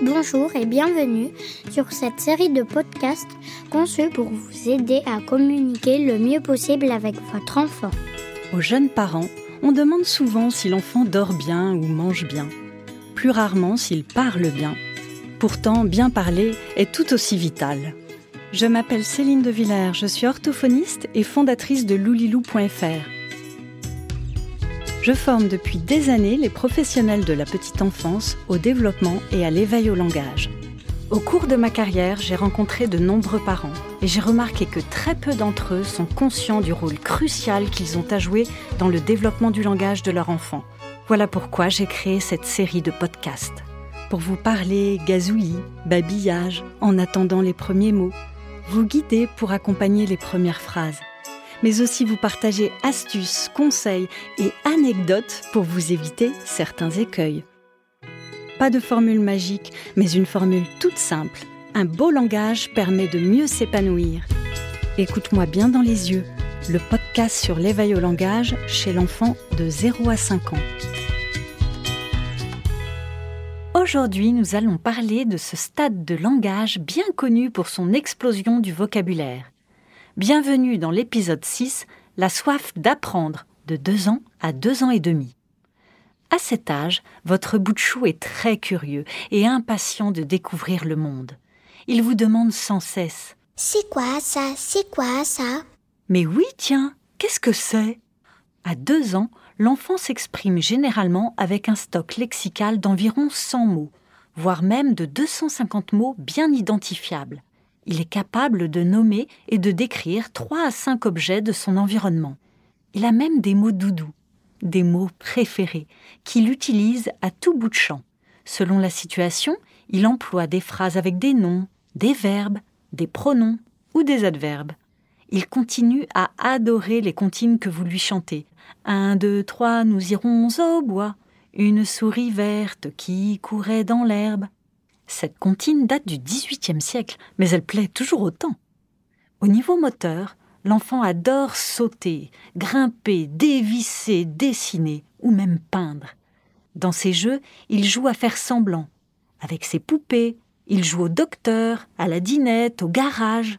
Bonjour et bienvenue sur cette série de podcasts conçus pour vous aider à communiquer le mieux possible avec votre enfant. Aux jeunes parents, on demande souvent si l'enfant dort bien ou mange bien. Plus rarement s'il parle bien. Pourtant, bien parler est tout aussi vital. Je m'appelle Céline de Villers, je suis orthophoniste et fondatrice de loulilou.fr. Je forme depuis des années les professionnels de la petite enfance au développement et à l'éveil au langage. Au cours de ma carrière, j'ai rencontré de nombreux parents et j'ai remarqué que très peu d'entre eux sont conscients du rôle crucial qu'ils ont à jouer dans le développement du langage de leur enfant. Voilà pourquoi j'ai créé cette série de podcasts. Pour vous parler gazouillis, babillage, en attendant les premiers mots, vous guider pour accompagner les premières phrases, mais aussi vous partager astuces, conseils et anecdotes pour vous éviter certains écueils. Pas de formule magique, mais une formule toute simple. Un beau langage permet de mieux s'épanouir. Écoute-moi bien dans les yeux, le podcast sur l'éveil au langage chez l'enfant de 0 à 5 ans. Aujourd'hui, nous allons parler de ce stade de langage bien connu pour son explosion du vocabulaire. Bienvenue dans l'épisode 6, La soif d'apprendre, de 2 ans à 2 ans et demi. À cet âge, votre bout de chou est très curieux et impatient de découvrir le monde. Il vous demande sans cesse C'est quoi ça? C'est quoi ça? Mais oui, tiens, qu'est-ce que c'est? À deux ans, l'enfant s'exprime généralement avec un stock lexical d'environ 100 mots, voire même de 250 mots bien identifiables. Il est capable de nommer et de décrire trois à cinq objets de son environnement. Il a même des mots doudous, des mots préférés, qu'il utilise à tout bout de champ. Selon la situation, il emploie des phrases avec des noms, des verbes, des pronoms ou des adverbes. Il continue à adorer les comptines que vous lui chantez, un, deux, trois, nous irons au bois. Une souris verte qui courait dans l'herbe. Cette comptine date du XVIIIe siècle, mais elle plaît toujours autant. Au niveau moteur, l'enfant adore sauter, grimper, dévisser, dessiner ou même peindre. Dans ses jeux, il joue à faire semblant. Avec ses poupées, il joue au docteur, à la dinette, au garage.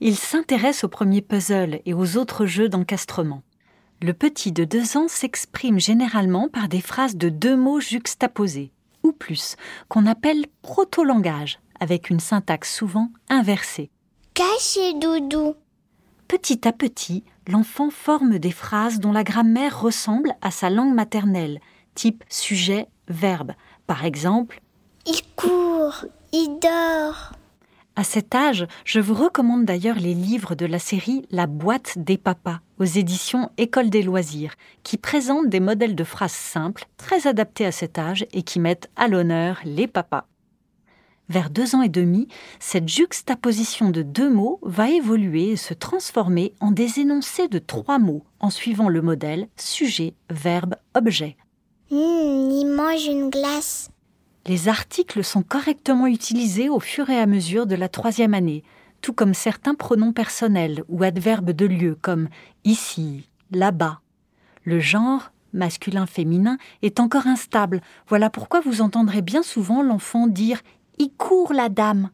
Il s'intéresse aux premiers puzzles et aux autres jeux d'encastrement. Le petit de deux ans s'exprime généralement par des phrases de deux mots juxtaposés, ou plus, qu'on appelle proto-langage, avec une syntaxe souvent inversée. Cachez doudou. Petit à petit, l'enfant forme des phrases dont la grammaire ressemble à sa langue maternelle, type sujet, verbe. Par exemple, Il court, il dort. À cet âge, je vous recommande d'ailleurs les livres de la série La boîte des papas aux éditions École des loisirs, qui présentent des modèles de phrases simples, très adaptés à cet âge et qui mettent à l'honneur les papas. Vers deux ans et demi, cette juxtaposition de deux mots va évoluer et se transformer en des énoncés de trois mots en suivant le modèle sujet, verbe, objet. Hum, il mange une glace. Les articles sont correctement utilisés au fur et à mesure de la troisième année, tout comme certains pronoms personnels ou adverbes de lieu comme ici, là-bas. Le genre, masculin-féminin, est encore instable. Voilà pourquoi vous entendrez bien souvent l'enfant dire Il court la dame.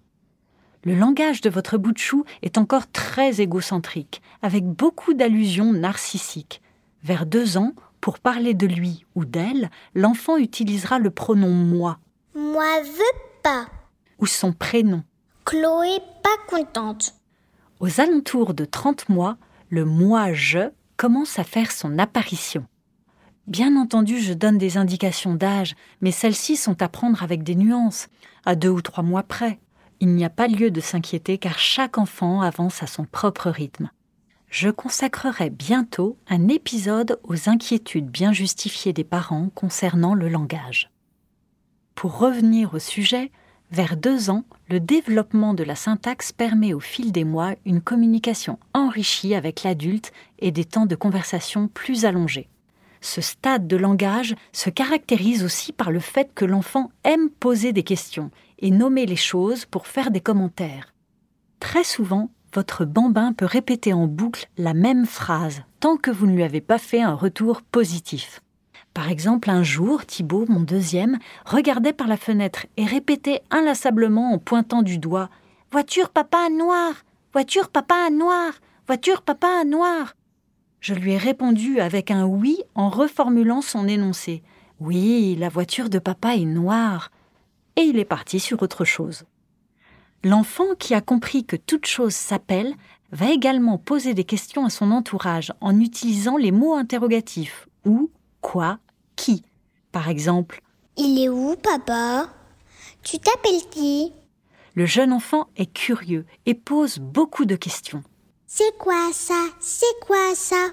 Le langage de votre bout de chou est encore très égocentrique, avec beaucoup d'allusions narcissiques. Vers deux ans, pour parler de lui ou d'elle, l'enfant utilisera le pronom moi Moi veux pas. ou son prénom. Chloé pas contente. Aux alentours de 30 mois, le moi-je commence à faire son apparition. Bien entendu, je donne des indications d'âge, mais celles-ci sont à prendre avec des nuances, à deux ou trois mois près. Il n'y a pas lieu de s'inquiéter car chaque enfant avance à son propre rythme. Je consacrerai bientôt un épisode aux inquiétudes bien justifiées des parents concernant le langage. Pour revenir au sujet, vers deux ans, le développement de la syntaxe permet au fil des mois une communication enrichie avec l'adulte et des temps de conversation plus allongés. Ce stade de langage se caractérise aussi par le fait que l'enfant aime poser des questions et nommer les choses pour faire des commentaires. Très souvent, votre bambin peut répéter en boucle la même phrase tant que vous ne lui avez pas fait un retour positif. Par exemple, un jour, Thibault, mon deuxième, regardait par la fenêtre et répétait inlassablement en pointant du doigt Voiture papa noir Voiture papa noir Voiture papa noir Je lui ai répondu avec un oui en reformulant son énoncé. Oui, la voiture de papa est noire. Et il est parti sur autre chose. L'enfant qui a compris que toute chose s'appelle va également poser des questions à son entourage en utilisant les mots interrogatifs où, quoi, qui. Par exemple, Il est où, papa? Tu t'appelles qui? Le jeune enfant est curieux et pose beaucoup de questions. C'est quoi ça? C'est quoi ça?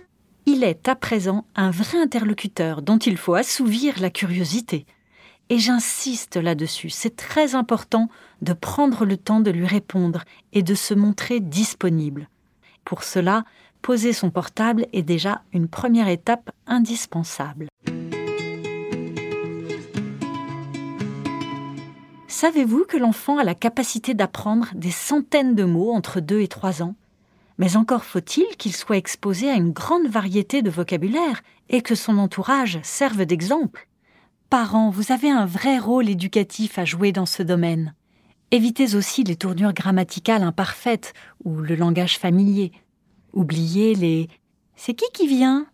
Il est à présent un vrai interlocuteur dont il faut assouvir la curiosité. Et j'insiste là-dessus, c'est très important de prendre le temps de lui répondre et de se montrer disponible. Pour cela, poser son portable est déjà une première étape indispensable. Savez-vous que l'enfant a la capacité d'apprendre des centaines de mots entre 2 et 3 ans? Mais encore faut-il qu'il soit exposé à une grande variété de vocabulaire et que son entourage serve d'exemple. Parents, vous avez un vrai rôle éducatif à jouer dans ce domaine. Évitez aussi les tournures grammaticales imparfaites ou le langage familier. Oubliez les C'est qui qui vient?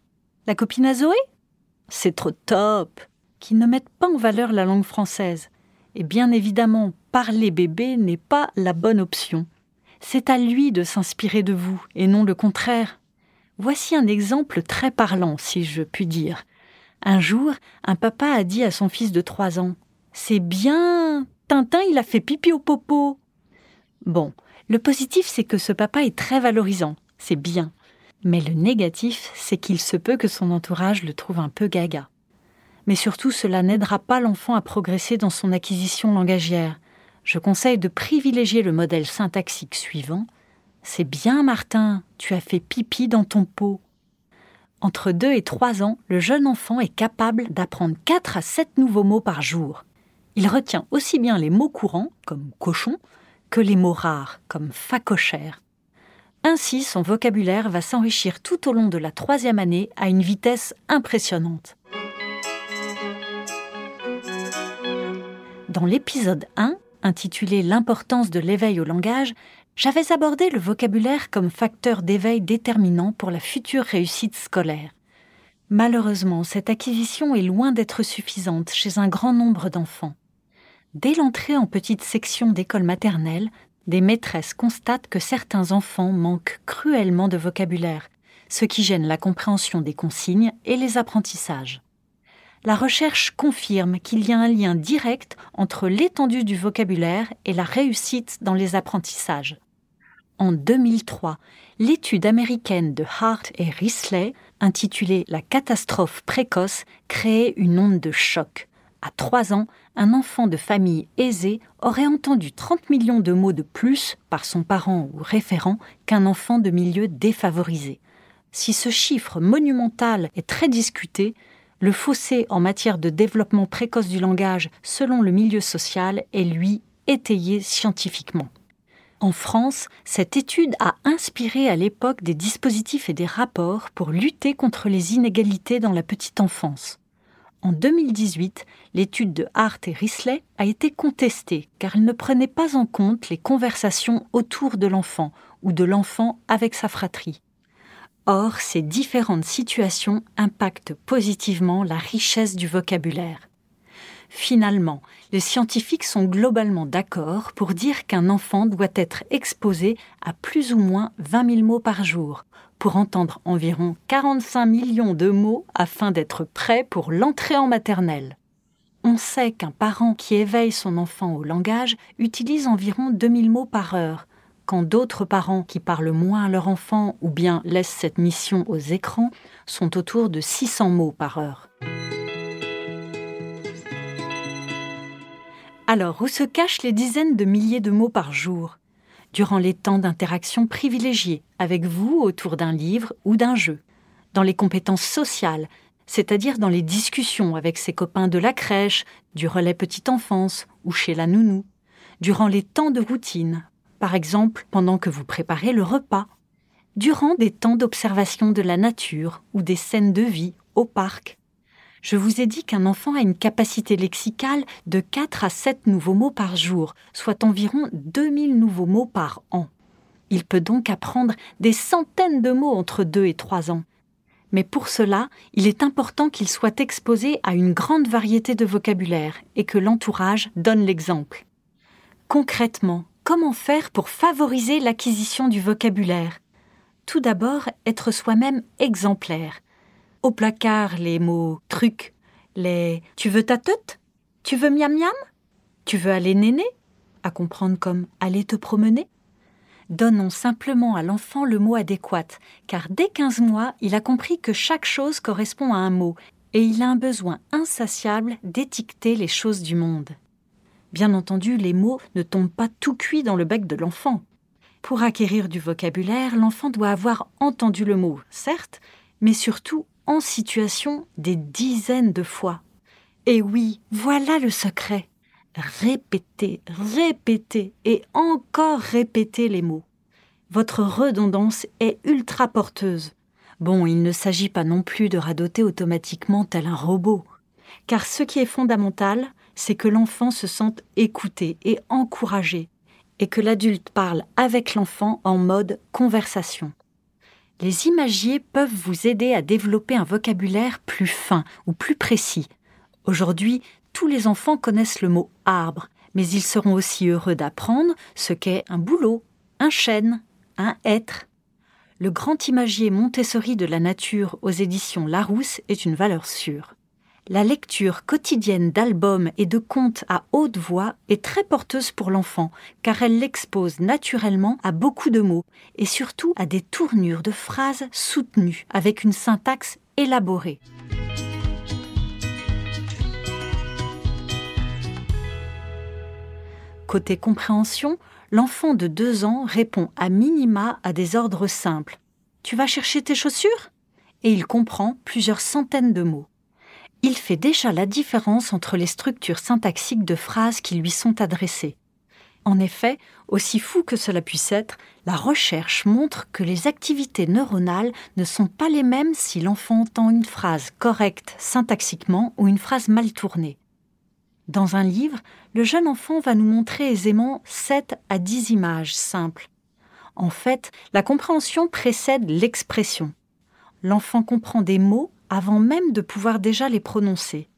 La copine à Zoé? C'est trop top qui ne mettent pas en valeur la langue française. Et bien évidemment, parler bébé n'est pas la bonne option. C'est à lui de s'inspirer de vous, et non le contraire. Voici un exemple très parlant, si je puis dire. Un jour, un papa a dit à son fils de trois ans C'est bien Tintin, il a fait pipi au popo. Bon, le positif, c'est que ce papa est très valorisant, c'est bien. Mais le négatif, c'est qu'il se peut que son entourage le trouve un peu gaga mais surtout cela n'aidera pas l'enfant à progresser dans son acquisition langagière. Je conseille de privilégier le modèle syntaxique suivant. C'est bien, Martin, tu as fait pipi dans ton pot. Entre 2 et 3 ans, le jeune enfant est capable d'apprendre 4 à 7 nouveaux mots par jour. Il retient aussi bien les mots courants, comme cochon, que les mots rares, comme facochère. Ainsi, son vocabulaire va s'enrichir tout au long de la troisième année à une vitesse impressionnante. Dans l'épisode 1, intitulé L'importance de l'éveil au langage, j'avais abordé le vocabulaire comme facteur d'éveil déterminant pour la future réussite scolaire. Malheureusement, cette acquisition est loin d'être suffisante chez un grand nombre d'enfants. Dès l'entrée en petite section d'école maternelle, des maîtresses constatent que certains enfants manquent cruellement de vocabulaire, ce qui gêne la compréhension des consignes et les apprentissages la recherche confirme qu'il y a un lien direct entre l'étendue du vocabulaire et la réussite dans les apprentissages. En 2003, l'étude américaine de Hart et Risley, intitulée La catastrophe précoce, créait une onde de choc. À trois ans, un enfant de famille aisée aurait entendu 30 millions de mots de plus par son parent ou référent qu'un enfant de milieu défavorisé. Si ce chiffre monumental est très discuté, le fossé en matière de développement précoce du langage selon le milieu social est, lui, étayé scientifiquement. En France, cette étude a inspiré à l'époque des dispositifs et des rapports pour lutter contre les inégalités dans la petite enfance. En 2018, l'étude de Hart et Risley a été contestée car elle ne prenait pas en compte les conversations autour de l'enfant ou de l'enfant avec sa fratrie. Or, ces différentes situations impactent positivement la richesse du vocabulaire. Finalement, les scientifiques sont globalement d'accord pour dire qu'un enfant doit être exposé à plus ou moins 20 000 mots par jour, pour entendre environ 45 millions de mots afin d'être prêt pour l'entrée en maternelle. On sait qu'un parent qui éveille son enfant au langage utilise environ 2000 mots par heure, quand d'autres parents qui parlent moins à leur enfant ou bien laissent cette mission aux écrans sont autour de 600 mots par heure. Alors, où se cachent les dizaines de milliers de mots par jour? Durant les temps d'interaction privilégiés avec vous autour d'un livre ou d'un jeu, dans les compétences sociales, c'est-à-dire dans les discussions avec ses copains de la crèche, du relais petite enfance ou chez la nounou, durant les temps de routine, par exemple pendant que vous préparez le repas, durant des temps d'observation de la nature ou des scènes de vie au parc, Je vous ai dit qu'un enfant a une capacité lexicale de 4 à 7 nouveaux mots par jour, soit environ 2000 nouveaux mots par an. Il peut donc apprendre des centaines de mots entre 2 et 3 ans. Mais pour cela, il est important qu'il soit exposé à une grande variété de vocabulaire et que l'entourage donne l'exemple. Concrètement, comment faire pour favoriser l'acquisition du vocabulaire Tout d'abord, être soi-même exemplaire. Au placard, les mots truc, les tu veux ta tête Tu veux miam miam Tu veux aller néné À comprendre comme aller te promener Donnons simplement à l'enfant le mot adéquat, car dès 15 mois, il a compris que chaque chose correspond à un mot, et il a un besoin insatiable d'étiqueter les choses du monde. Bien entendu, les mots ne tombent pas tout cuits dans le bec de l'enfant. Pour acquérir du vocabulaire, l'enfant doit avoir entendu le mot, certes, mais surtout en situation des dizaines de fois. Et oui, voilà le secret répétez, répétez et encore répétez les mots. Votre redondance est ultra porteuse. Bon, il ne s'agit pas non plus de radoter automatiquement tel un robot, car ce qui est fondamental, c'est que l'enfant se sente écouté et encouragé, et que l'adulte parle avec l'enfant en mode conversation. Les imagiers peuvent vous aider à développer un vocabulaire plus fin ou plus précis. Aujourd'hui, tous les enfants connaissent le mot arbre, mais ils seront aussi heureux d'apprendre ce qu'est un boulot, un chêne, un être. Le grand imagier Montessori de la nature aux éditions Larousse est une valeur sûre. La lecture quotidienne d'albums et de contes à haute voix est très porteuse pour l'enfant, car elle l'expose naturellement à beaucoup de mots et surtout à des tournures de phrases soutenues avec une syntaxe élaborée. Côté compréhension, l'enfant de deux ans répond à minima à des ordres simples. Tu vas chercher tes chaussures? Et il comprend plusieurs centaines de mots. Il fait déjà la différence entre les structures syntaxiques de phrases qui lui sont adressées. En effet, aussi fou que cela puisse être, la recherche montre que les activités neuronales ne sont pas les mêmes si l'enfant entend une phrase correcte syntaxiquement ou une phrase mal tournée. Dans un livre, le jeune enfant va nous montrer aisément 7 à 10 images simples. En fait, la compréhension précède l'expression. L'enfant comprend des mots avant même de pouvoir déjà les prononcer.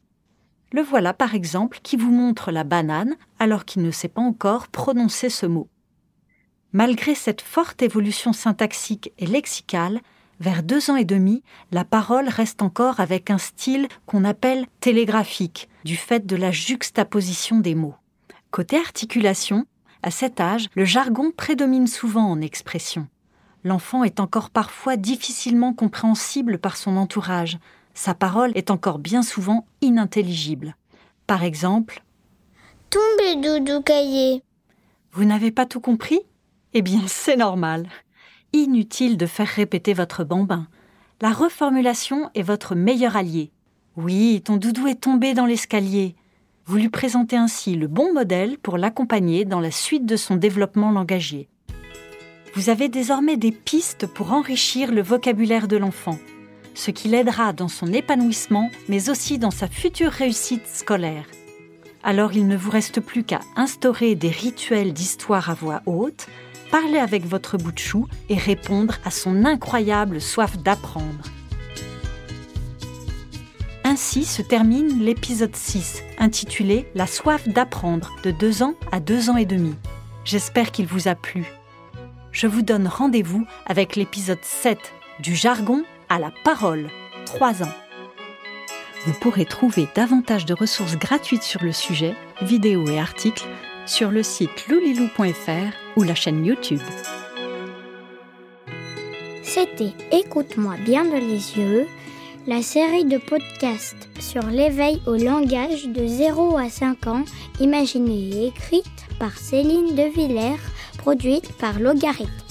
Le voilà par exemple qui vous montre la banane alors qu'il ne sait pas encore prononcer ce mot. Malgré cette forte évolution syntaxique et lexicale, vers deux ans et demi, la parole reste encore avec un style qu'on appelle télégraphique, du fait de la juxtaposition des mots. Côté articulation, à cet âge, le jargon prédomine souvent en expression. L'enfant est encore parfois difficilement compréhensible par son entourage. Sa parole est encore bien souvent inintelligible. Par exemple, Tombez doudou cahier. Vous n'avez pas tout compris? Eh bien, c'est normal. Inutile de faire répéter votre bambin. La reformulation est votre meilleur allié. Oui, ton doudou est tombé dans l'escalier. Vous lui présentez ainsi le bon modèle pour l'accompagner dans la suite de son développement langagier. Vous avez désormais des pistes pour enrichir le vocabulaire de l'enfant, ce qui l'aidera dans son épanouissement, mais aussi dans sa future réussite scolaire. Alors il ne vous reste plus qu'à instaurer des rituels d'histoire à voix haute, parler avec votre bout de chou et répondre à son incroyable soif d'apprendre. Ainsi se termine l'épisode 6, intitulé La soif d'apprendre de 2 ans à 2 ans et demi. J'espère qu'il vous a plu. Je vous donne rendez-vous avec l'épisode 7, du jargon à la parole, 3 ans. Vous pourrez trouver davantage de ressources gratuites sur le sujet, vidéos et articles sur le site loulilou.fr ou la chaîne YouTube. C'était Écoute-moi bien dans les yeux, la série de podcasts sur l'éveil au langage de 0 à 5 ans, imaginée et écrite par Céline De Villers, produite par Logarithme.